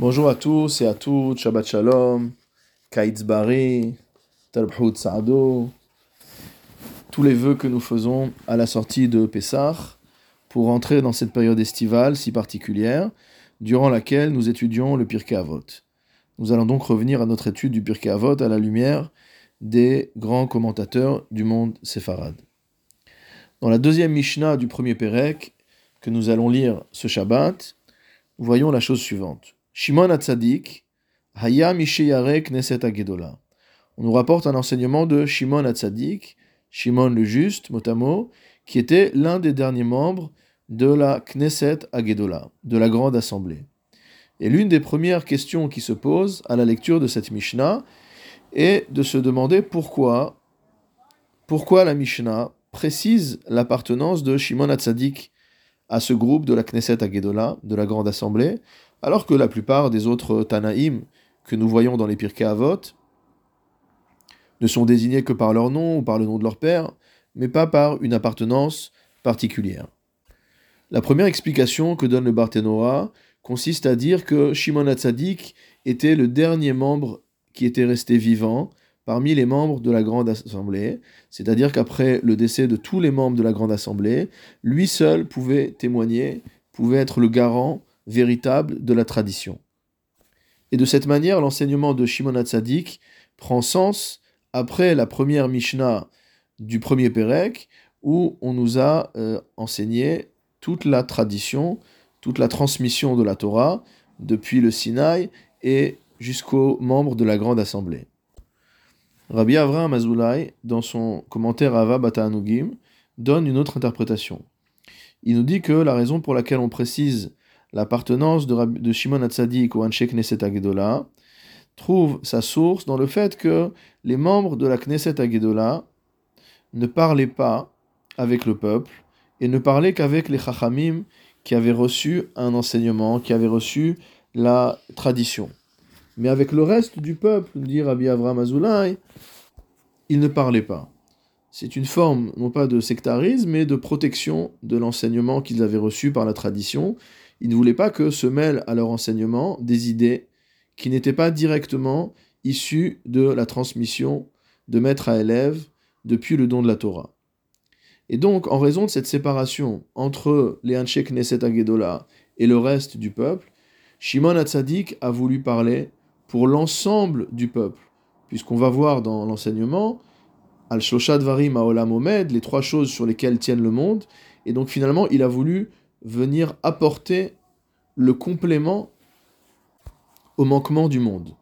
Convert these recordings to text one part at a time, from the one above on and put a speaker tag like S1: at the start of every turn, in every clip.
S1: Bonjour à tous et à toutes, Shabbat Shalom, Kaitz Bari, Talbhout Saado, tous les vœux que nous faisons à la sortie de Pessah pour entrer dans cette période estivale si particulière, durant laquelle nous étudions le Pirkei Avot. Nous allons donc revenir à notre étude du Pirkei Avot à la lumière des grands commentateurs du monde séfarade. Dans la deuxième Mishnah du premier Pérec, que nous allons lire ce Shabbat, voyons la chose suivante. Shimon Hatzadik, Haya Misheyare Knesset Agedola. On nous rapporte un enseignement de Shimon Hatzadik, Shimon le Juste, mot qui était l'un des derniers membres de la Knesset Agedola, de la Grande Assemblée. Et l'une des premières questions qui se posent à la lecture de cette Mishnah est de se demander pourquoi, pourquoi la Mishnah précise l'appartenance de Shimon Hatzadik à ce groupe de la Knesset Agedola, de la Grande Assemblée, alors que la plupart des autres Tanaïm que nous voyons dans les Pirkei Avot ne sont désignés que par leur nom ou par le nom de leur père, mais pas par une appartenance particulière. La première explication que donne le Barthénoa consiste à dire que Shimon Hatzadik était le dernier membre qui était resté vivant parmi les membres de la Grande Assemblée, c'est-à-dire qu'après le décès de tous les membres de la Grande Assemblée, lui seul pouvait témoigner, pouvait être le garant véritable de la tradition. Et de cette manière, l'enseignement de Shimon Hatzadik prend sens après la première Mishnah du premier Pérec, où on nous a euh, enseigné toute la tradition, toute la transmission de la Torah, depuis le Sinaï et jusqu'aux membres de la Grande Assemblée. Rabbi Avraham Azoulay, dans son commentaire Ava Bata Anugim, donne une autre interprétation. Il nous dit que la raison pour laquelle on précise l'appartenance de, Shimon Hatzadik au Anshek Knesset Agedola trouve sa source dans le fait que les membres de la Knesset Agedola ne parlaient pas avec le peuple et ne parlaient qu'avec les Chachamim qui avaient reçu un enseignement, qui avaient reçu la tradition. Mais avec le reste du peuple, dit Rabbi Avraham Azoulay, il ne parlait pas. C'est une forme, non pas de sectarisme, mais de protection de l'enseignement qu'ils avaient reçu par la tradition. Ils ne voulaient pas que se mêlent à leur enseignement des idées qui n'étaient pas directement issues de la transmission de maître à élève depuis le don de la Torah. Et donc, en raison de cette séparation entre les Anshek Knesset Agedola et le reste du peuple, Shimon Hatzadik a voulu parler pour l'ensemble du peuple. Puisqu'on va voir dans l'enseignement, Al-Shoshad Varim Aolam Omed, les trois choses sur lesquelles tiennent le monde, et donc finalement il a voulu venir apporter le complément au manquement du monde.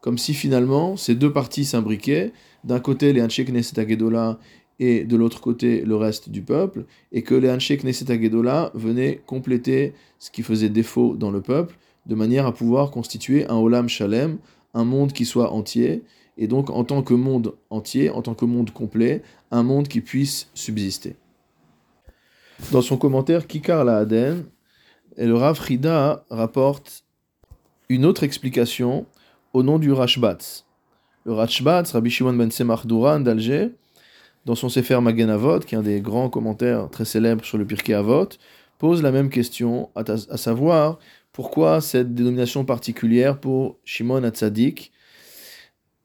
S1: Comme si finalement ces deux parties s'imbriquaient, d'un côté les Anshek Knesset Agedola et de l'autre côté le reste du peuple, et que les Anshek Knesset Agedola venaient compléter ce qui faisait défaut dans le peuple, de manière à pouvoir constituer un Olam Shalem, un monde qui soit entier, et donc en tant que monde entier, en tant que monde complet, un monde qui puisse subsister. Dans son commentaire Kikar la Aden, le Rav Frida rapporte une autre explication au nom du Rashbatz. Le Rashbatz, Rabbi Shimon ben Semach Duran d'Alger, dans son Sefer Magen Avot, qui est un des grands commentaires très célèbres sur le Pirkei Avot, pose la même question, à savoir pourquoi cette dénomination particulière pour Shimon Hatzadik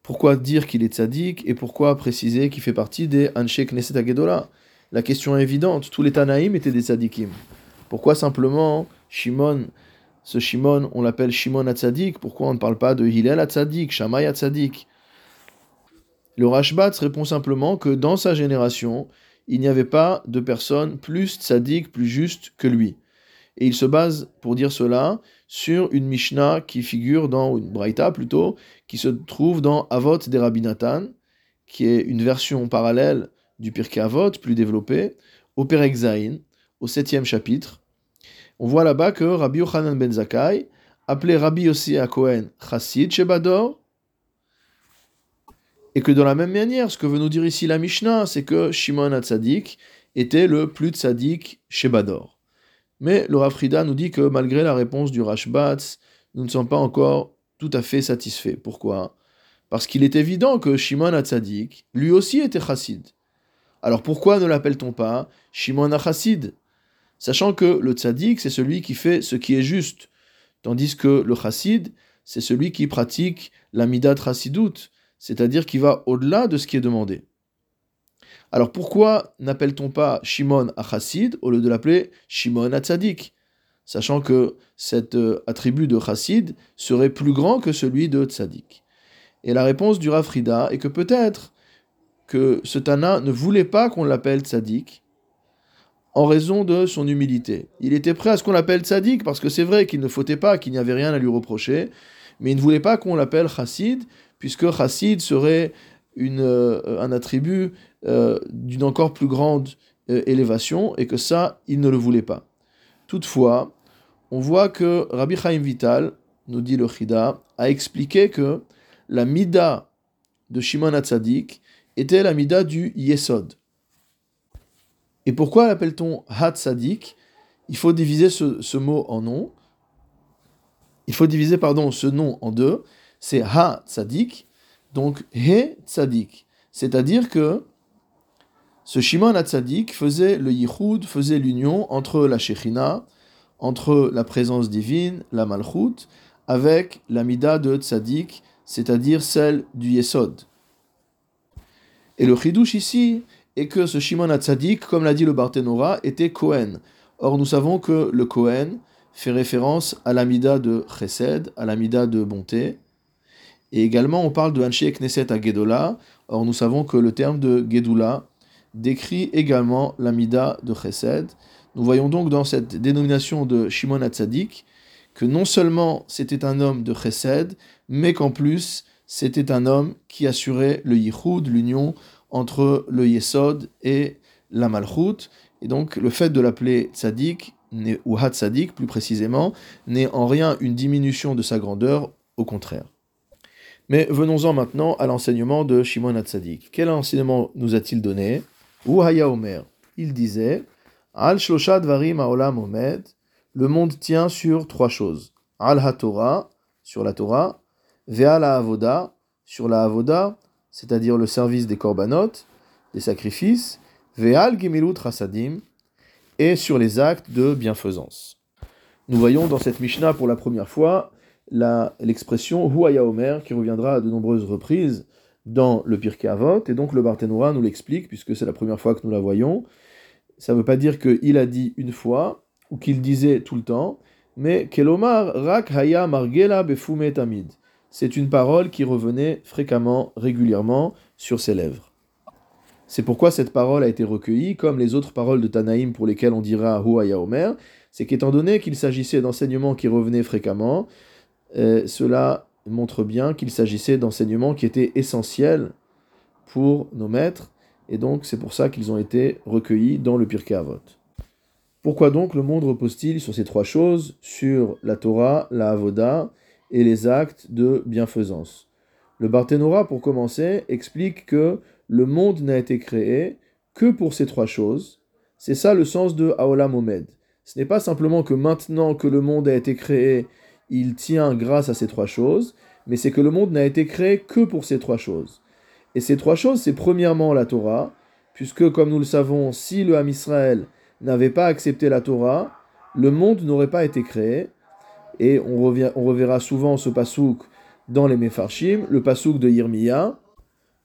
S1: Pourquoi dire qu'il est tzaddik et pourquoi préciser qu'il fait partie des Anshe Knesset Agedola La question est évidente, tous les Tanaïm étaient des tzadikim. Pourquoi simplement Shimon, ce Shimon, on l'appelle Shimon Hatzadik Pourquoi on ne parle pas de Hillel Hatzadik, Shammai Hatzadik? Le Rashbat répond simplement que dans sa génération, il n'y avait pas de personne plus tzaddik, plus juste que lui. Et il se base, pour dire cela, sur une Mishnah qui figure dans, une Braïta plutôt, qui se trouve dans Avot des Rabinatan, qui est une version parallèle du Pirkei Avot, plus développée, au Perek Zain, au septième chapitre. On voit là-bas que Rabbi Yochanan ben Zakkai, appelé Rabbi Yossi Cohen Chassid Shebador, et que de la même manière, ce que veut nous dire ici la Mishnah, c'est que Shimon HaTzadik était le plus tzaddik Shebador. Mais le Rafrida nous dit que malgré la réponse du Rashbatz, nous ne sommes pas encore tout à fait satisfaits. Pourquoi? Parce qu'il est évident que Shimon HaTzadik, lui aussi était chassid. Alors pourquoi ne l'appelle-t-on pas Shimon HaChassid Sachant que le tzaddik, c'est celui qui fait ce qui est juste. tandis que le chassid, c'est celui qui pratique la midat chassidout, c'est-à-dire qui va au-delà de ce qui est demandé. Alors pourquoi n'appelle-t-on pas Shimon à au lieu de l'appeler Shimon à tzadik Sachant que cet euh, attribut de chassid serait plus grand que celui de tzadik? Et la réponse du Rafrida est que peut-être que ce Tana ne voulait pas qu'on l'appelle tzaddik en raison de son humilité. Il était prêt à ce qu'on l'appelle tzaddik parce que c'est vrai qu'il ne fautait pas, qu'il n'y avait rien à lui reprocher, mais il ne voulait pas qu'on l'appelle chassid puisque chassid serait une, euh, un attribut euh, d'une encore plus grande euh, élévation et que ça, il ne le voulait pas. Toutefois, on voit que Rabbi Chaim Vital, nous dit le Chida, a expliqué que la mida de Shimon Hatzadik était la mida du Yesod. Et pourquoi l'appelle-t-on Hatzadik Il faut diviser ce, mot en nom. Il faut diviser pardon, ce nom en deux. C'est Ha Tzadik, donc He Tzadik. C'est-à-dire que ce Shimon Hatzadik faisait le Yichud, faisait l'union entre la Shechina, entre la présence divine, la Malchut, avec la Mida de Tzadik, c'est-à-dire celle du Yesod. Et le Chidouche ici est que ce Shimon Hatzadik, comme l'a dit le Barthénora, était Kohen. Or nous savons que le Kohen fait référence à l'amida de Chesed, à l'amida de bonté. Et également on parle de Hanshe Knesset à Gedola. Or nous savons que le terme de Gedula décrit également l'amida de Chesed. Nous voyons donc dans cette dénomination de Shimon Hatzadik que non seulement c'était un homme de chesed, mais qu'en plus c'était un homme qui assurait le yichud, l'union entre le yesod et la malchut. Et donc le fait de l'appeler tzadik, ou hat tzadik plus précisément, n'est en rien une diminution de sa grandeur, au contraire. Mais venons-en maintenant à l'enseignement de Shimon Hatzadik. Quel enseignement nous a-t-il donné? Ou Omer. Il disait Al Shloshad Varim Aolam Omed le monde tient sur trois choses. Al HaTorah, sur la Torah, Ve'al Avoda, sur la Avoda, c'est-à-dire le service des korbanot, des sacrifices, Ve'al Gemilut Rasadim, et sur les actes de bienfaisance. Nous voyons dans cette Mishnah pour la première fois l'expression Huaya Omer qui reviendra à de nombreuses reprises dans le Pirkei Avot, et donc le Barthénois nous l'explique puisque c'est la première fois que nous la voyons. Ça ne veut pas dire qu'il a dit une fois, ou qu'il disait tout le temps, mais Kelomar rak haya margela befume tamid. C'est une parole qui revenait fréquemment, régulièrement sur ses lèvres. C'est pourquoi cette parole a été recueillie, comme les autres paroles de Tanaïm pour lesquelles on dira Huaya Omer, c'est qu'étant donné qu'il s'agissait d'enseignements qui revenaient fréquemment, euh, cela montre bien qu'il s'agissait d'enseignements qui étaient essentiels pour nos maîtres, et donc c'est pour ça qu'ils ont été recueillis dans le Pirkei Avot. Pourquoi donc le monde repose-t-il sur ces trois choses, sur la Torah, la Avoda et les actes de bienfaisance Le Barthénora, pour commencer, explique que le monde n'a été créé que pour ces trois choses. C'est ça le sens de Aolam Omed. Ce n'est pas simplement que maintenant que le monde a été créé, il tient grâce à ces trois choses, mais c'est que le monde n'a été créé que pour ces trois choses. Et ces trois choses, c'est premièrement la Torah, puisque comme nous le savons, si le Ham Israël n'avait pas accepté la Torah, le monde n'aurait pas été créé. Et on, revient, on reverra souvent ce pasouk dans les Mefarshim, le pasouk de Yirmiya,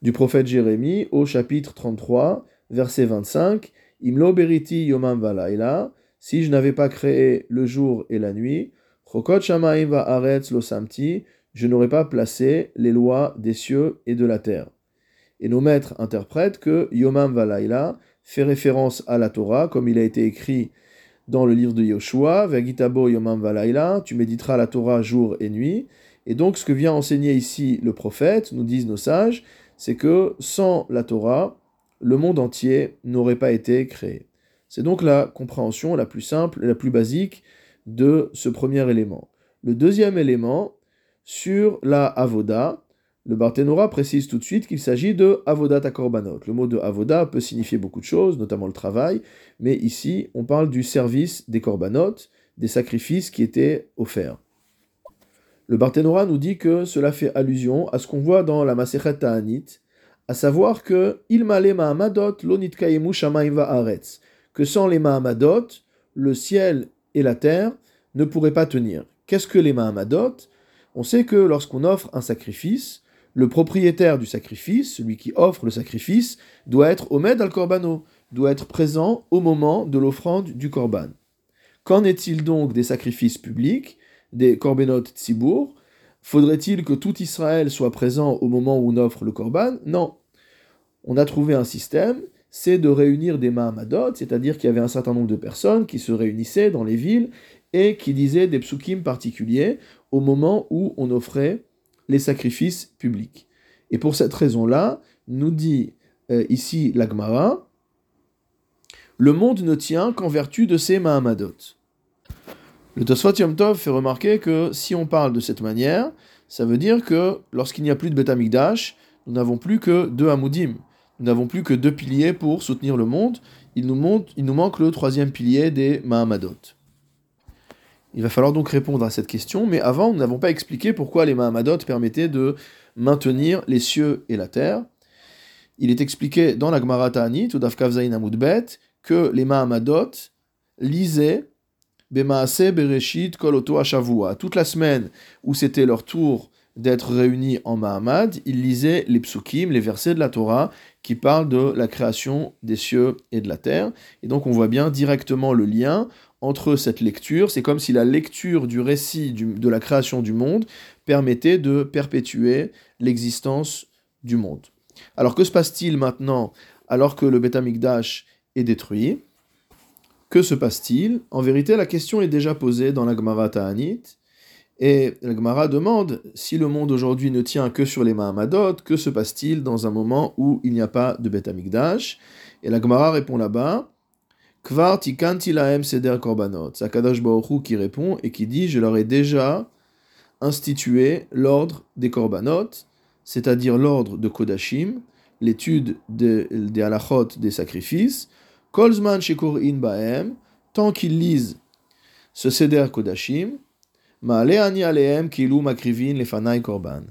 S1: du prophète Jérémie, au chapitre 33, verset 25. Imlo beriti yomam valaila, si je n'avais pas créé le jour et la nuit, chokot shamaim va aretz lo samti, je n'aurais pas placé les lois des cieux et de la terre. Et nos maîtres interprètent que yomam valaila, fait référence à la Torah, comme il a été écrit dans le livre de Yoshua, Vagitabo Yomam Valaila, tu méditeras la Torah jour et nuit. Et donc, ce que vient enseigner ici le prophète, nous disent nos sages, c'est que sans la Torah, le monde entier n'aurait pas été créé. C'est donc la compréhension la plus simple la plus basique de ce premier élément. Le deuxième élément, sur la Avoda, le Barthénora précise tout de suite qu'il s'agit de avodat korbanot. Le mot de avoda peut signifier beaucoup de choses, notamment le travail, mais ici on parle du service des korbanot, des sacrifices qui étaient offerts. Le Barthénora nous dit que cela fait allusion à ce qu'on voit dans la Masechet Ta'anit, à savoir que il mahamadot que sans les mahamadot, le ciel et la terre ne pourraient pas tenir. Qu'est-ce que les Mahamadot On sait que lorsqu'on offre un sacrifice, le propriétaire du sacrifice, celui qui offre le sacrifice, doit être Omed al-Korbano, doit être présent au moment de l'offrande du Korban. Qu'en est-il donc des sacrifices publics, des Korbenot Tzibour? Faudrait-il que tout Israël soit présent au moment où on offre le Korban? Non. On a trouvé un système, c'est de réunir des Mahamadot, c'est-à-dire qu'il y avait un certain nombre de personnes qui se réunissaient dans les villes et qui disaient des psukim particuliers au moment où on offrait les sacrifices publics. Et pour cette raison-là, nous dit euh, ici l'Agmara, le monde ne tient qu'en vertu de ses Mahamadot. Le Tosfot Yom Tov fait remarquer que si on parle de cette manière, ça veut dire que lorsqu'il n'y a plus de Beth Amikdash, nous n'avons plus que deux Hamoudim. Nous n'avons plus que deux piliers pour soutenir le monde. Il nous, il nous manque le troisième pilier des Mahamadot. Il va falloir donc répondre à cette question, mais avant, nous n'avons pas expliqué pourquoi les Mahamadot permettaient de maintenir les cieux et la terre. Il est expliqué dans la Gemara Ta'anit, ou Dafkav Amoudbet, que les Mahamadot lisaient Bemaase Bereshit Koloto Ashavua. Toute la semaine où c'était leur tour d'être réunis en Mahamad, ils lisaient les psukim, les versets de la Torah qui parlent de la création des cieux et de la terre. Et donc on voit bien directement le lien entre cette lecture. C'est comme si la lecture du récit de la création du monde permettait de perpétuer l'existence du monde. Alors que se passe-t-il maintenant alors que le Beth Amikdash est détruit? Que se passe-t-il? En vérité, la question est déjà posée dans la Gemara Ta'anit. Et la Gemara demande si le monde aujourd'hui ne tient que sur les Mahamadot, que se passe-t-il dans un moment où il n'y a pas de Beth Amikdash? Et la Gemara répond là-bas Kvar tikanti laem seder korbanot. C'est Akadosh qui répond et qui dit Je leur ai déjà institué l'ordre des korbanot, c'est-à-dire l'ordre de Kodashim, l'étude des, des halachot des sacrifices, Kolzman in Baem, tant qu'ils lisent ce Seder Kodashim, Aleem Kilu Makrivin Lefanai Korban.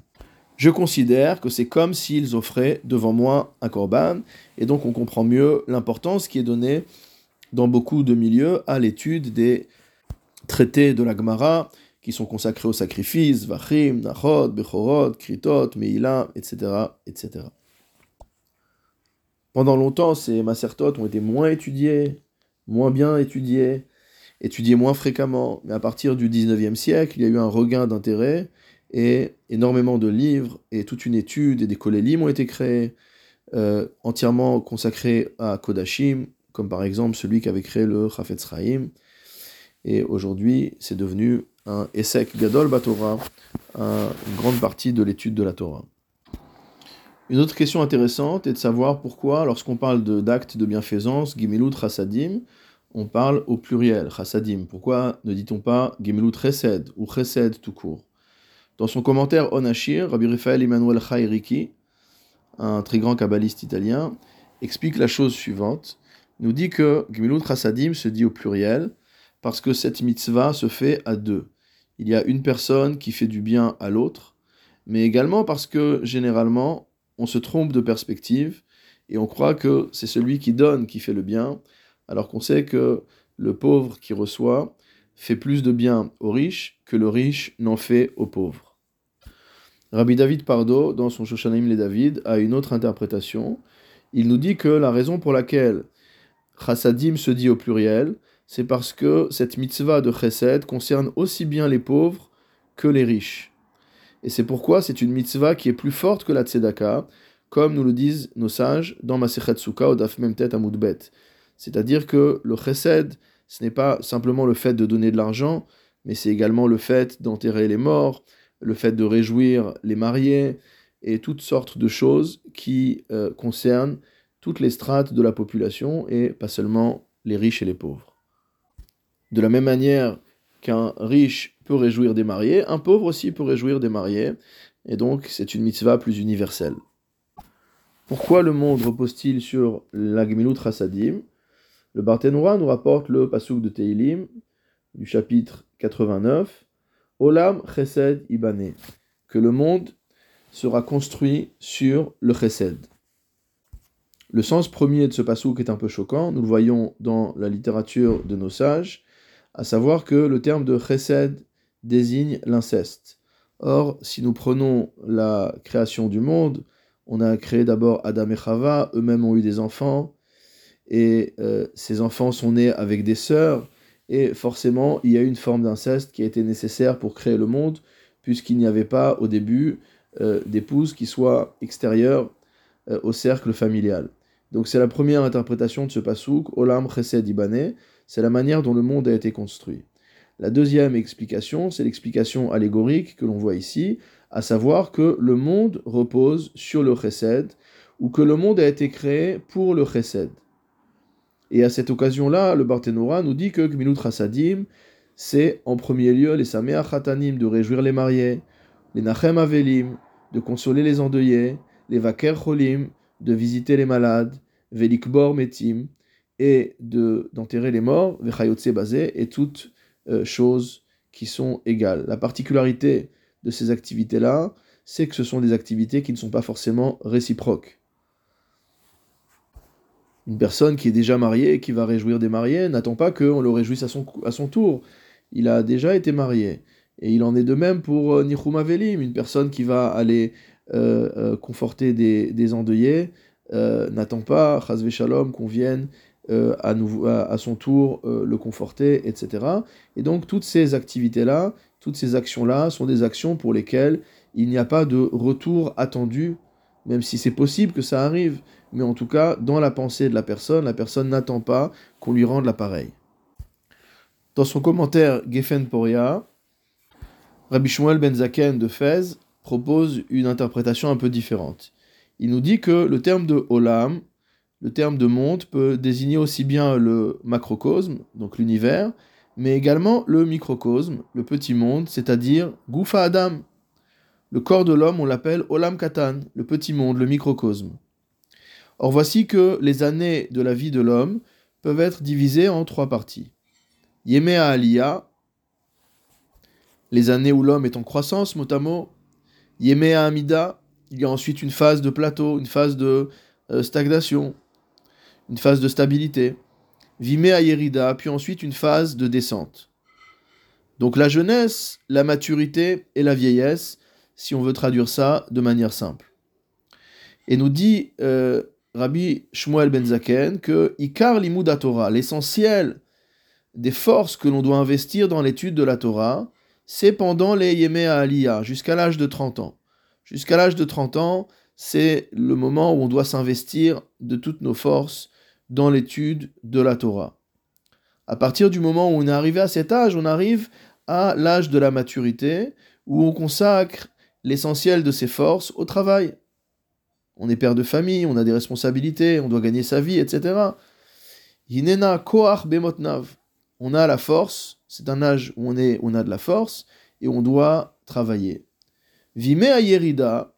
S1: Je considère que c'est comme s'ils offraient devant moi un Korban, et donc on comprend mieux l'importance qui est donnée dans beaucoup de milieux à l'étude des traités de la Gemara qui sont consacrés au sacrifice, Vachim, Nachot, Bechorot, Kritot, Meila, etc., etc. Pendant longtemps, ces macertotes ont été moins étudiés, moins bien étudiés, étudiés moins fréquemment. Mais à partir du 19e siècle, il y a eu un regain d'intérêt et énormément de livres et toute une étude et des kolélim ont été créés, euh, entièrement consacrés à Kodashim, comme par exemple celui qui avait créé le Chafetz Chaim. Et aujourd'hui, c'est devenu un Esek Gadol Batora, une grande partie de l'étude de la Torah. Une autre question intéressante est de savoir pourquoi, lorsqu'on parle d'actes de, bienfaisance, Gimilut Chassadim, on parle au pluriel, Chassadim. Pourquoi ne dit-on pas Gimilut Chesed ou Chesed tout court? Dans son commentaire Onashir, Rabbi Raphaël Emmanuel Chayriki, un très grand kabbaliste italien, explique la chose suivante. Nous dit que Gimilut Chassadim se dit au pluriel parce que cette mitzvah se fait à deux. Il y a une personne qui fait du bien à l'autre, mais également parce que généralement, on se trompe de perspective et on croit que c'est celui qui donne qui fait le bien, alors qu'on sait que le pauvre qui reçoit fait plus de bien aux riches que le riche n'en fait aux pauvres. Rabbi David Pardo, dans son Shoshanim les David, a une autre interprétation. Il nous dit que la raison pour laquelle Chassadim se dit au pluriel, c'est parce que cette mitzvah de Chesed concerne aussi bien les pauvres que les riches. Et c'est pourquoi c'est une mitzvah qui est plus forte que la tzedaka, comme nous le disent nos sages dans Masechet Sukkah au Daf Memtet Amoudbet. C'est-à-dire que le chesed, ce n'est pas simplement le fait de donner de l'argent, mais c'est également le fait d'enterrer les morts, le fait de réjouir les mariés, et toutes sortes de choses qui euh, concernent toutes les strates de la population, et pas seulement les riches et les pauvres. De la même manière qu'un riche peut réjouir des mariés, un pauvre aussi peut réjouir des mariés, et donc c'est une mitzvah plus universelle. Pourquoi le monde repose-t-il sur la Gemilut Le Barthénois nous rapporte le Pasuk de Teilim, du chapitre 89, Olam Chesed Ibane, que le monde sera construit sur le Chesed. Le sens premier de ce pasuk est un peu choquant, nous le voyons dans la littérature de nos sages, à savoir que le terme de chesed désigne l'inceste. Or, si nous prenons la création du monde, on a créé d'abord Adam et Chava, eux-mêmes ont eu des enfants, et euh, ces enfants sont nés avec des sœurs, et forcément, il y a une forme d'inceste qui a été nécessaire pour créer le monde, puisqu'il n'y avait pas au début euh, d'épouse qui soit extérieure euh, au cercle familial. Donc c'est la première interprétation de ce pasouk, Olam Chesed Ibané, c'est la manière dont le monde a été construit. La deuxième explication, c'est l'explication allégorique que l'on voit ici, à savoir que le monde repose sur le Chesed, ou que le monde a été créé pour le Chesed. Et à cette occasion-là, le Barthénora nous dit que Gmilut Rasadim, c'est en premier lieu les Sameach Hatanim, de réjouir les mariés, les Nachem Avelim, de consoler les endeuillés, les Vaker Cholim, de visiter les malades, Velikbor Metim, et d'enterrer les morts, Vechayotse Bazé, et toutes euh, choses qui sont égales. La particularité de ces activités-là, c'est que ce sont des activités qui ne sont pas forcément réciproques. Une personne qui est déjà mariée qui va réjouir des mariés n'attend pas qu'on le réjouisse à son, à son tour. Il a déjà été marié. Et il en est de même pour euh, Nichum Avelim, une personne qui va aller euh, euh, conforter des, des endeuillés, n'attend pas, Chazve Shalom, qu'on vienne à, nouveau, à, son tour le conforter, etc. Et donc toutes ces activités-là, toutes ces actions-là sont des actions pour lesquelles il n'y a pas de retour attendu, même si c'est possible que ça arrive, mais en tout cas, dans la pensée de la personne, la personne n'attend pas qu'on lui rende l'appareil. Dans son commentaire Geffen Poria, Rabbi Shmuel Ben Zaken de Fez propose une interprétation un peu différente. Il nous dit que le terme de Olam, le terme de monde, peut désigner aussi bien le macrocosme, donc l'univers, mais également le microcosme, le petit monde, c'est-à-dire Goufa Adam. Le corps de l'homme, on l'appelle Olam Katan, le petit monde, le microcosme. Or voici que les années de la vie de l'homme peuvent être divisées en trois parties. Yemea Aliyah, les années où l'homme est en croissance, mot Yemea Amida, il y a ensuite une phase de plateau, une phase de euh, stagnation, une phase de stabilité. Vimea Yerida, puis ensuite une phase de descente. Donc la jeunesse, la maturité et la vieillesse, si on veut traduire ça de manière simple. Et nous dit euh, Rabbi Shmuel Ben Zaken que Ikar Limud Torah, l'essentiel des forces que l'on doit investir dans l'étude de la Torah, c'est pendant les Yemé Aliyah, jusqu'à l'âge de 30 ans. Jusqu'à l'âge de 30 ans, c'est le moment où on doit s'investir de toutes nos forces dans l'étude de la Torah. À partir du moment où on est arrivé à cet âge, on arrive à l'âge de la maturité, où on consacre l'essentiel de ses forces au travail on est père de famille, on a des responsabilités, on doit gagner sa vie, etc. Bemotnav. On a la force, c'est un âge où on, est, on a de la force et on doit travailler. Vime ayerida,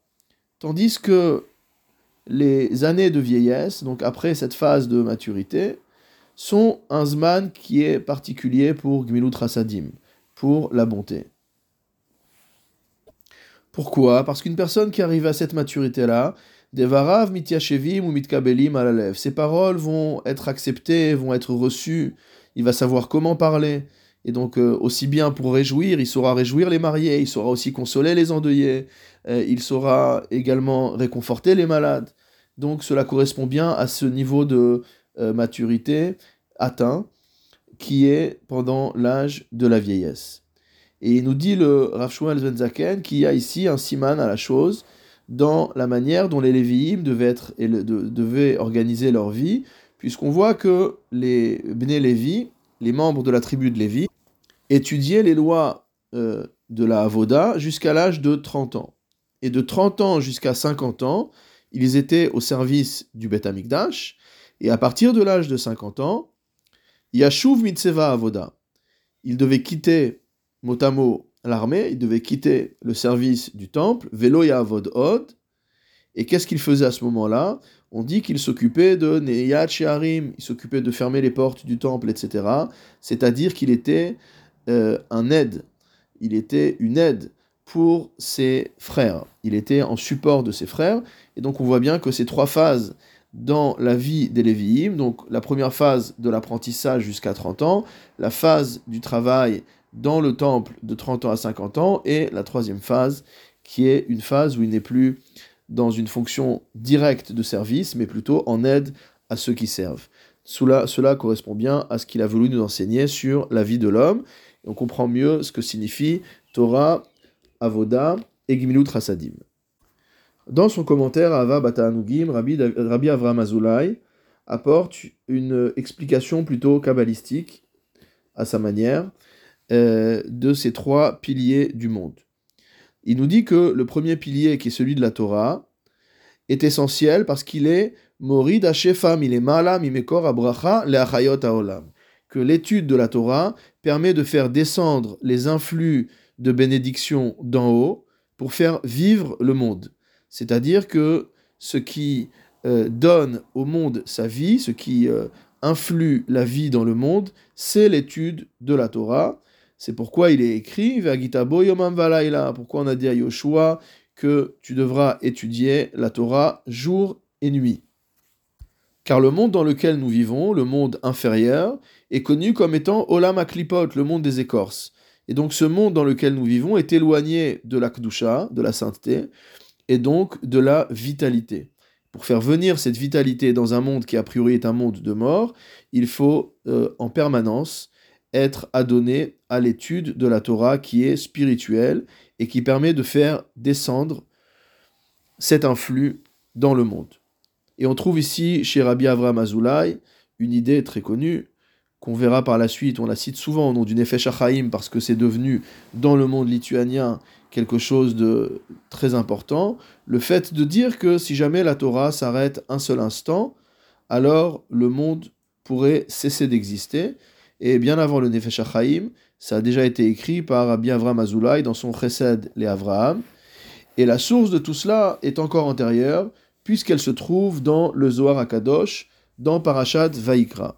S1: tandis que les années de vieillesse, donc après cette phase de maturité, sont un zman qui est particulier pour Gmilut Rasadim, pour la bonté. Pourquoi? Parce qu'une personne qui arrive à cette maturité-là, Devarav mityashevim ou mitkabelim à Ces paroles vont être acceptées, vont être reçues. Il va savoir comment parler. Et donc, euh, aussi bien pour réjouir, il saura réjouir les mariés, il saura aussi consoler les endeuillés, euh, il saura également réconforter les malades. Donc, cela correspond bien à ce niveau de euh, maturité atteint qui est pendant l'âge de la vieillesse. Et il nous dit le Rav Shmuel Zaken qu'il y a ici un siman à la chose, dans la manière dont les Lévi'im devaient, être, et devaient organiser leur vie, puisqu'on voit que les Bné Lévi, les membres de la tribu de Lévi, étudiaient les lois euh, de la Avoda jusqu'à l'âge de 30 ans. Et de 30 ans jusqu'à 50 ans, ils étaient au service du Beth Amikdash, et à partir de l'âge de 50 ans, Yashuv Mitseva Avoda. Ils devaient quitter motamo l'armée, il devait quitter le service du temple, Velo Yavod Od. Et qu'est-ce qu'il faisait à ce moment-là? On dit qu'il s'occupait de Neyat Sheharim, il s'occupait de fermer les portes du temple, etc. C'est-à-dire qu'il était euh, un aide, il était une aide pour ses frères. Il était en support de ses frères. Et donc on voit bien que ces trois phases dans la vie des Lévi'im, donc la première phase de l'apprentissage jusqu'à 30 ans, la phase du travail dans le temple de 30 ans à 50 ans, et la troisième phase, qui est une phase où il n'est plus dans une fonction directe de service, mais plutôt en aide à ceux qui servent. Cela, cela correspond bien à ce qu'il a voulu nous enseigner sur la vie de l'homme. On comprend mieux ce que signifie Torah, Avoda et Gimilut Rasadim. Dans son commentaire à Ava Bataanugim, Rabbi, Rabbi Avram Azulay apporte une explication plutôt kabbalistique, à sa manière, euh, de ces trois piliers du monde. Il nous dit que le premier pilier, qui est celui de la Torah, est essentiel parce qu'il est Morid Hashefam, il est Malam, Imekor Abracha, Leachayot Haolam. L'étude de la Torah permet de faire descendre les influx de bénédiction d'en haut pour faire vivre le monde. C'est-à-dire que ce qui euh, donne au monde sa vie, ce qui euh, influe la vie dans le monde, c'est l'étude de la Torah. C'est pourquoi il est écrit Pourquoi on a dit à Yoshua que tu devras étudier la Torah jour et nuit. Car le monde dans lequel nous vivons, le monde inférieur, est connu comme étant Olam Aklipot, le monde des écorces. Et donc ce monde dans lequel nous vivons est éloigné de la Kdusha, de la sainteté, et donc de la vitalité. Pour faire venir cette vitalité dans un monde qui a priori est un monde de mort, il faut euh, en permanence être adonné à l'étude de la Torah qui est spirituelle et qui permet de faire descendre cet influx dans le monde. Et on trouve ici chez Rabbi Avraham Azoulay une idée très connue qu'on verra par la suite, on la cite souvent au nom du Nefesh HaChaim parce que c'est devenu dans le monde lituanien quelque chose de très important, le fait de dire que si jamais la Torah s'arrête un seul instant, alors le monde pourrait cesser d'exister. Et bien avant le Nefesh HaChaim, ça a déjà été écrit par Rabbi Avraham Azoulay dans son Chesed les Avraham. Et la source de tout cela est encore antérieure, puisqu'elle se trouve dans le Zohar Akadosh, dans Parashat Vaikra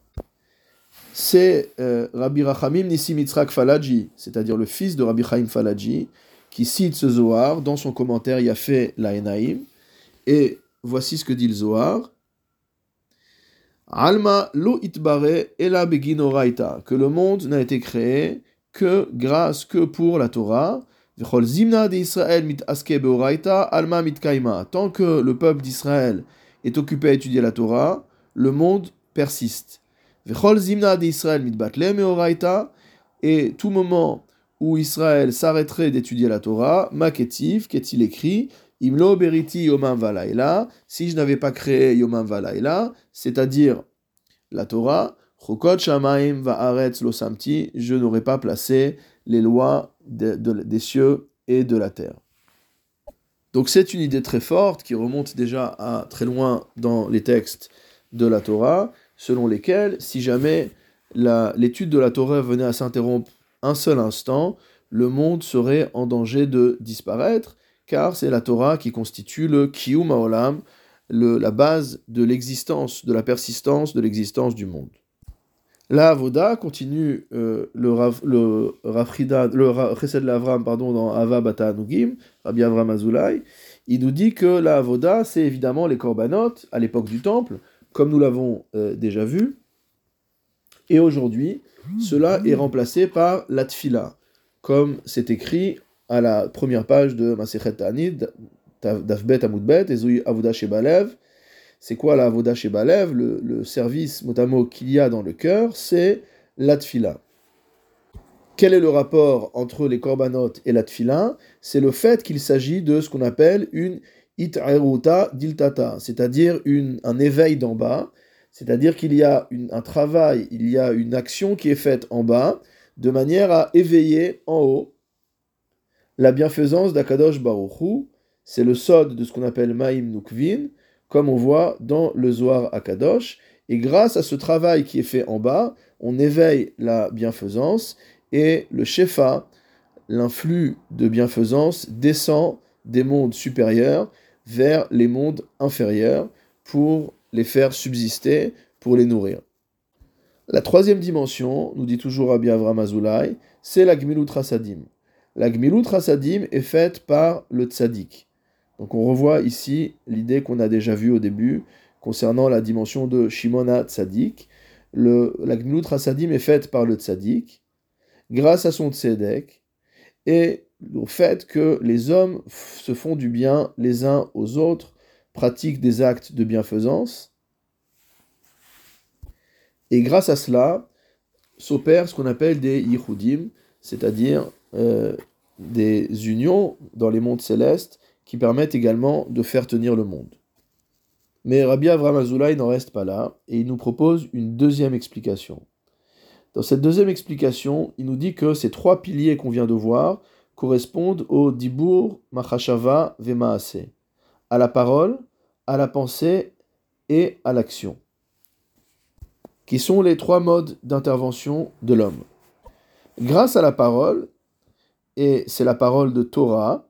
S1: c'est euh, Rabbi Rachamim Nissim Yitzhak Falaji, c'est-à-dire le fils de Rabbi Chaim Falaji, qui cite ce Zohar dans son commentaire Yafé Laenaim. Et voici ce que dit le Zohar. Alma lo itbare ela beginoraita, que le monde n'a été créé que grâce que pour la Torah. Alma. Tant que le peuple d'Israël est occupé à étudier la Torah, le monde persiste. Et tout moment où Israël s'arrêterait d'étudier la Torah, Maketiv, qu'est-il écrit? Imlo beriti yomam valaila, si je n'avais pas créé yomam valaila, c'est-à-dire la Torah, chokot shamaim va'aretz lo samti, je n'aurais pas placé les lois des cieux et de la terre. Donc c'est une idée très forte qui remonte déjà à très loin dans les textes de la Torah, selon lesquels, si jamais l'étude de la Torah venait à s'interrompre un seul instant, le monde serait en danger de disparaître, car c'est la Torah qui constitue le Kiyum Haolam, la base de l'existence, de la persistance de l'existence du monde. La Avoda continue euh, le, Rafrida, le Chesed Lavram, pardon, dans Ava Bata Anugim, Rabbi Avram Azulay. Il nous dit que la Avoda, c'est évidemment les korbanot à l'époque du temple, comme nous l'avons euh, déjà vu. Et aujourd'hui, cela est remplacé par la tfila, comme c'est écrit à la première page de Masechet Tanid, Dafbet Amoudbet, Ezui Avoda Shebalev. C'est quoi la Avoda Shebalev le, le service motamo qu'il y a dans le cœur, c'est la tfila. Quel est le rapport entre les korbanot et la tfila C'est le fait qu'il s'agit de ce qu'on appelle une it'aruta diltata, c'est-à-dire un éveil d'en bas, c'est-à-dire qu'il y a un travail, il y a une action qui est faite en bas, de manière à éveiller en haut la bienfaisance d'Akadosh Baruchu, c'est le sod de ce qu'on appelle Maïm Nukvin, comme on voit dans le Zohar Akadosh, et grâce à ce travail qui est fait en bas, on éveille la bienfaisance, et le Shefa, l'influx de bienfaisance, descend des mondes supérieurs vers les mondes inférieurs pour les faire subsister, pour les nourrir. La troisième dimension, nous dit toujours Rabbi Avram c'est la Gmilut Rasadim. La Gmilut Rasadim est faite par le Tzadik. Donc on revoit ici l'idée qu'on a déjà vue au début concernant la dimension de Shimona Tzadik. La Gmilut Rasadim est faite par le Tzadik. grâce à son tzedek et au fait que les hommes se font du bien les uns aux autres, pratiquent des actes de bienfaisance. Et grâce à cela, s'opère ce qu'on appelle des yichudim, c'est-à-dire euh, des unions dans les mondes célestes qui permettent également de faire tenir le monde. Mais Rabbi Avram Azoulay n'en reste pas là, et il nous propose une deuxième explication. Dans cette deuxième explication, il nous dit que ces trois piliers qu'on vient de voir correspondent au Dibur, Machashava, Vemaase, à la parole, à la pensée et à l'action, qui sont les trois modes d'intervention de l'homme. Grâce à la parole, et c'est la parole de Torah,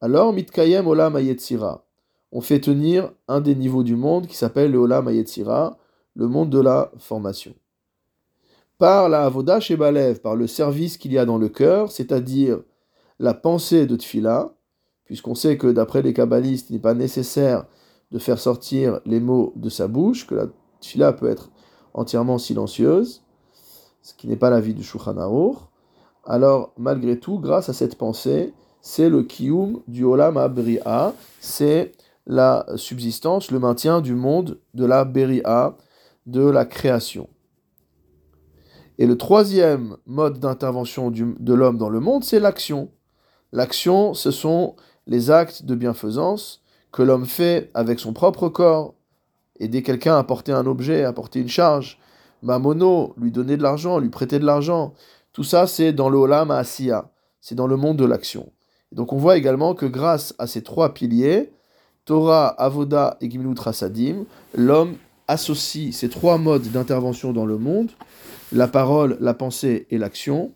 S1: alors Mitkayem Olam Ayetzira, on fait tenir un des niveaux du monde qui s'appelle le Olam Ayetzira, le monde de la formation. Par la Avoda Shebalev, par le service qu'il y a dans le cœur, c'est-à-dire la pensée de Tfila, puisqu'on sait que d'après les kabbalistes, il n'est pas nécessaire de faire sortir les mots de sa bouche, que la Tfila peut être entièrement silencieuse, ce qui n'est pas la vie du Shulchan Alors, malgré tout, grâce à cette pensée, c'est le kiyum du Olam Abri'a, c'est la subsistance, le maintien du monde de la Beria, de la création. Et le troisième mode d'intervention de l'homme dans le monde, c'est l'action. L'action, ce sont les actes de bienfaisance que l'homme fait avec son propre corps. Aider quelqu'un à porter un objet, à porter une charge. Mamono, lui donner de l'argent, lui prêter de l'argent. Tout ça, c'est dans le Olam Asiya. C'est dans le monde de l'action. Donc on voit également que grâce à ces trois piliers, Torah, Avoda et Gimilut Rasadim, l'homme associe ces trois modes d'intervention dans le monde, la parole, la pensée et l'action,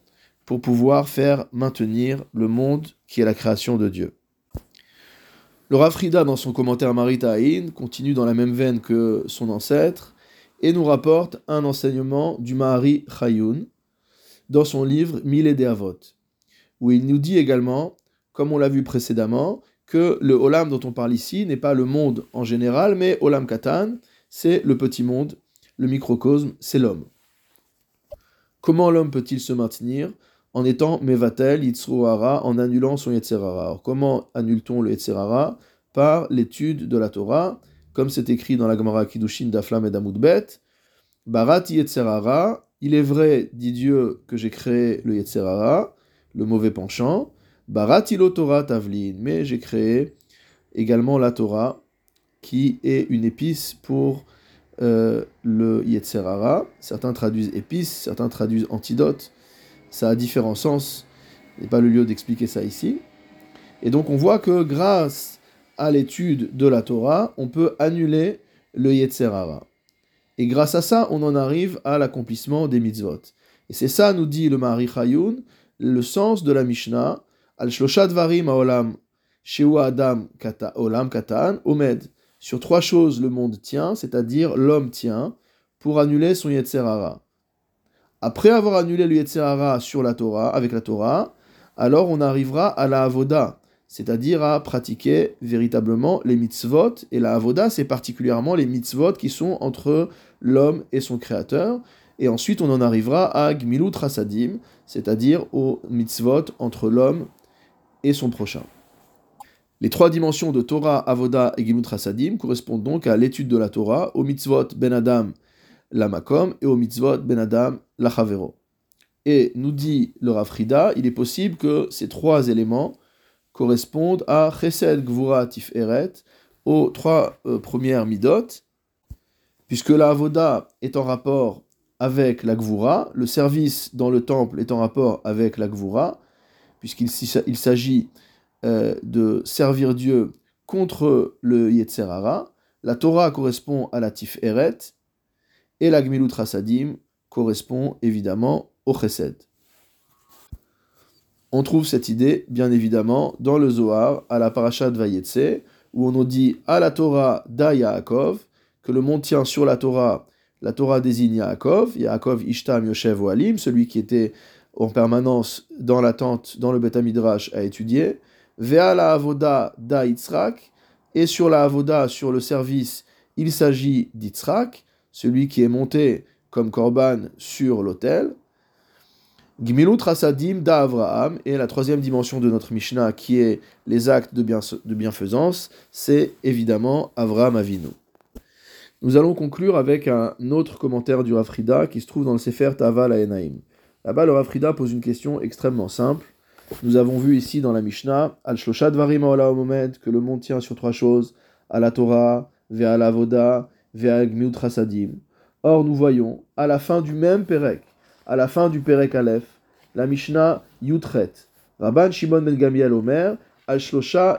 S1: pour pouvoir faire maintenir le monde qui est la création de Dieu. Le Rafrida, dans son commentaire Maritaïn, continue dans la même veine que son ancêtre et nous rapporte un enseignement du Mahari Chayoun dans son livre Mille et Avot, où il nous dit également, comme on l'a vu précédemment, que le Olam dont on parle ici n'est pas le monde en général, mais Olam Katan, c'est le petit monde, le microcosme, c'est l'homme. Comment l'homme peut-il se maintenir En étant Mevatel, Yitzruara, en annulant son Yetzerara? Alors comment annule-t-on le Yetzerara? Par l'étude de la Torah, comme c'est écrit dans la Gemara Kiddushin d'Aflam et d'Amoudbet. Barat Yetzerara, il est vrai, dit Dieu, que j'ai créé le Yetzerara, le mauvais penchant, Baratilo Torah Tavlin, mais j'ai créé également la Torah, qui est une épice pour euh, le Yetzerara. Certains traduisent épice, certains traduisent antidote. Ça a différents sens. Ce n'est pas le lieu d'expliquer ça ici. Et donc on voit que grâce à l'étude de la Torah, on peut annuler le Yetzerara. Et grâce à ça, on en arrive à l'accomplissement des mitzvot. Et c'est ça, nous dit le Mari Chayoun, le sens de la Mishnah, Al varim haolam adam kata olam katan omed. Sur trois choses le monde tient, c'est-à-dire l'homme tient, pour annuler son Yetzerara. Après avoir annulé le Yetzerara sur la Torah, avec la Torah, alors on arrivera à la Avoda, c'est-à-dire à pratiquer véritablement les mitzvot. Et la Avoda, c'est particulièrement les mitzvot qui sont entre l'homme et son créateur. Et ensuite, on en arrivera à Gmilut Rasadim, c'est-à-dire aux mitzvot entre l'homme et son prochain. Les trois dimensions de Torah, Avoda et Gimut Hasadim correspondent donc à l'étude de la Torah, au mitzvot Ben Adam la Makom et au mitzvot Ben Adam la Chavero. Et nous dit le Rafrida, il est possible que ces trois éléments correspondent à Chesed, Gvura, Eret, aux trois euh, premières midot, puisque la Avoda est en rapport avec la Gvura, le service dans le temple est en rapport avec la Gvura, puisqu'il s'agit euh, de servir Dieu contre le Yetzerara. La Torah correspond à la Eret, et la Gmilut Rasadim correspond évidemment au Chesed. On trouve cette idée, bien évidemment, dans le Zohar, à la Parashat Vayetse, où on nous dit à la Torah da Yaakov, que le monde tient sur la Torah. La Torah désigne Yaakov, Yaakov Ishtam Yoshev Alim, celui qui était en permanence dans l'attente, dans le Beth Midrash à étudier. Vea la avoda da Yitzhak, et sur la avoda, sur le service, il s'agit d'Yitzhak, celui qui est monté comme korban sur l'autel. Gmilut Rasadim da Avraham, et la troisième dimension de notre Mishnah, qui est les actes de, bienfaisance, c'est évidemment Avraham Avinu. Nous allons conclure avec un autre commentaire du Rafrida qui se trouve dans le Sefer Taval Enaim. Là-bas, le Rafrida pose une question extrêmement simple. Nous avons vu ici dans la Mishnah, Al Varim Omed, que le monde tient sur trois choses, à la Torah, Ve'a la Voda, Ve'a Gmilut Rasadim. Or, nous voyons, à la fin du même Perek, à la fin du Perek Aleph, la Mishnah Yutret. Rabban Shimon ben Gamiel Omer, Al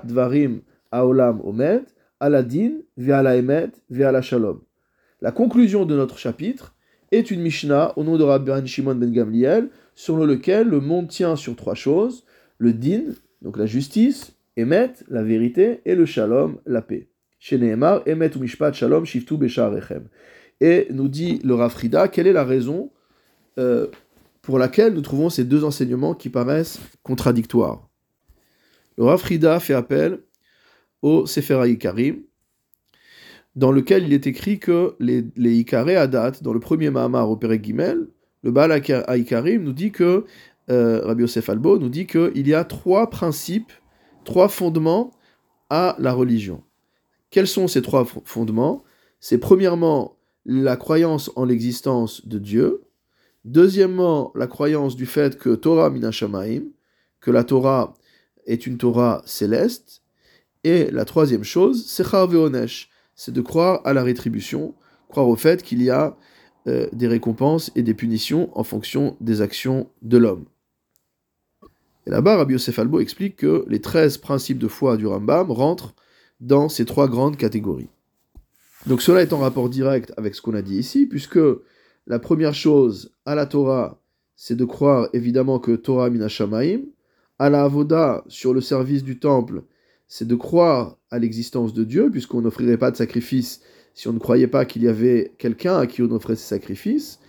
S1: Dvarim Aolam Omed, Aladin, Ve'ala Emet, Ve'ala Shalom. La conclusion de notre chapitre est une Mishnah au nom de Rabban Shimon ben Gamliel, sur lequel le monde tient sur trois choses le din, donc la justice, Emet, la vérité, et le Shalom, la paix. Chez Nehemar, ou Mishpat Shalom. Et nous dit le Rafrida, quelle est la raison euh, pour laquelle nous trouvons ces deux enseignements qui paraissent contradictoires? Le Rav fait appel au Sefer Ikarim, dans lequel il est écrit que les, les Ikaré à date, dans le premier Mahamar au Père Gimel, le Baal Ikarim nous dit que, euh, Rabbi Yosef Albo nous dit qu'il y a trois principes, trois fondements à la religion. Quels sont ces trois fondements? C'est premièrement la croyance en l'existence de Dieu, Deuxièmement, la croyance du fait que Torah minashamaim, que la Torah est une Torah céleste. Et la troisième chose, c'est c'est de croire à la rétribution, croire au fait qu'il y a euh, des récompenses et des punitions en fonction des actions de l'homme. Et là-bas, Rabbi Yosef explique que les 13 principes de foi du Rambam rentrent dans ces trois grandes catégories. Donc cela est en rapport direct avec ce qu'on a dit ici, puisque la première chose à la Torah, c'est de croire évidemment que Torah minashamaim. À la Avoda, sur le service du temple, c'est de croire à l'existence de Dieu, puisqu'on n'offrirait pas de sacrifice si on ne croyait pas qu'il y avait quelqu'un à qui on offrait ses sacrifices.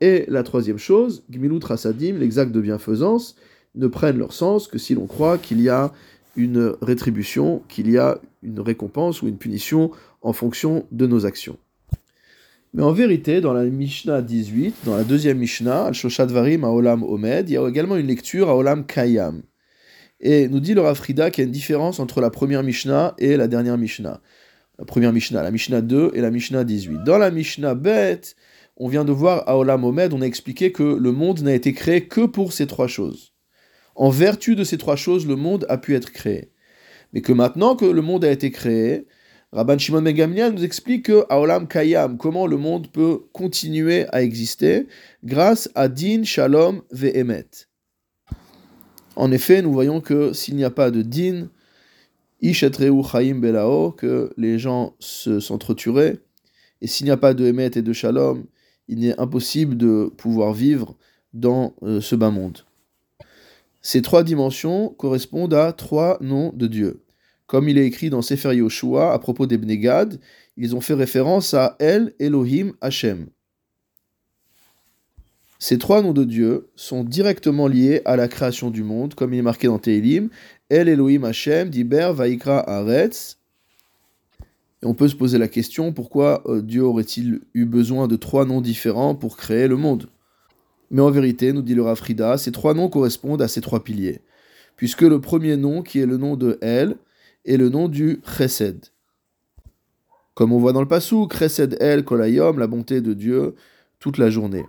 S1: Et la troisième chose, Gmilut Rasadim, l'exact de bienfaisance, ne prennent leur sens que si l'on croit qu'il y a une rétribution, qu'il y a une récompense ou une punition en fonction de nos actions. Mais en vérité, dans la Mishnah 18, dans la deuxième Mishnah, Al-Shoshat Varim Olam Omed, il y a également une lecture à Olam Kayam. Et nous dit le Rafrida qu'il y a une différence entre la première Mishnah et la dernière Mishnah. La première Mishnah, la Mishnah 2 et la Mishnah 18. Dans la Mishnah Bet, on vient de voir à Olam on a expliqué que le monde n'a été créé que pour ces trois choses. En vertu de ces trois choses, le monde a pu être créé. Mais que maintenant que le monde a été créé, Rabban Shimon Ben nous explique que Aolam Kayam, comment le monde peut continuer à exister grâce à Din, Shalom, Ve'emet. En effet, nous voyons que s'il n'y a pas de Din, Ishetreu Chaim Belao, que les gens s'entretueraient, et s'il n'y a pas de Emet et de Shalom, il est impossible de pouvoir vivre dans euh, ce bas monde. Ces trois dimensions correspondent à trois noms de Dieu. Comme il est écrit dans Sefer Yoshua à propos des ils ont fait référence à El, Elohim, Hashem. Ces trois noms de Dieu sont directement liés à la création du monde, comme il est marqué dans Tehilim, El Elohim Hashem, Diber Vaikra Aretz. Et on peut se poser la question, pourquoi euh, Dieu aurait-il eu besoin de trois noms différents pour créer le monde? Mais en vérité, nous dit le Rafrida, ces trois noms correspondent à ces trois piliers. Puisque le premier nom, qui est le nom de El, et le nom du Chesed. Comme on voit dans le passou, Chesed El Kolayom, la bonté de Dieu, toute la journée.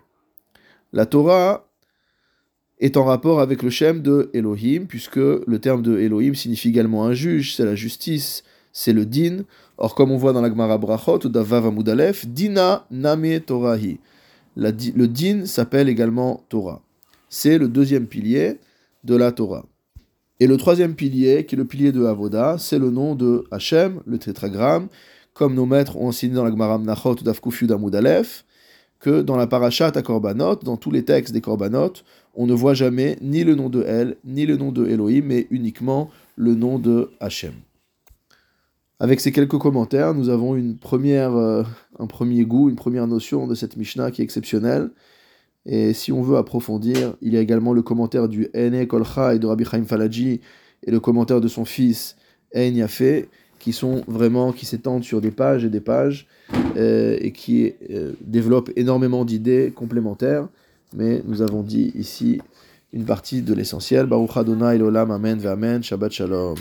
S1: La Torah est en rapport avec le Shem de Elohim, puisque le terme de Elohim signifie également un juge, c'est la justice, c'est le din. Or, comme on voit dans la Gemara Brachot ou Davav Amudalef, Dina Name Torahi. le din s'appelle également Torah. C'est le deuxième pilier de la Torah. Et le troisième pilier, qui est le pilier de Avoda, c'est le nom de Hachem, le tétragramme, comme nos maîtres ont enseigné dans la Gemara Nachot d'Afkufiu Aleph, que dans la Parashat à Korbanot, dans tous les textes des Korbanot, on ne voit jamais ni le nom de El, ni le nom de Elohim, mais uniquement le nom de Hachem. Avec ces quelques commentaires, nous avons une première, euh, un premier goût, une première notion de cette Mishnah qui est exceptionnelle. Et si on veut approfondir, il y a également le commentaire du Ene Kolcha et de Rabbi Chaim Falaji et le commentaire de son fils En Yafé, qui sont vraiment, qui s'étendent sur des pages et des pages euh, et qui euh, développent énormément d'idées complémentaires. Mais nous avons dit ici une partie de l'essentiel. Baruch Adonai Olam, Amen, Amen, Shabbat Shalom.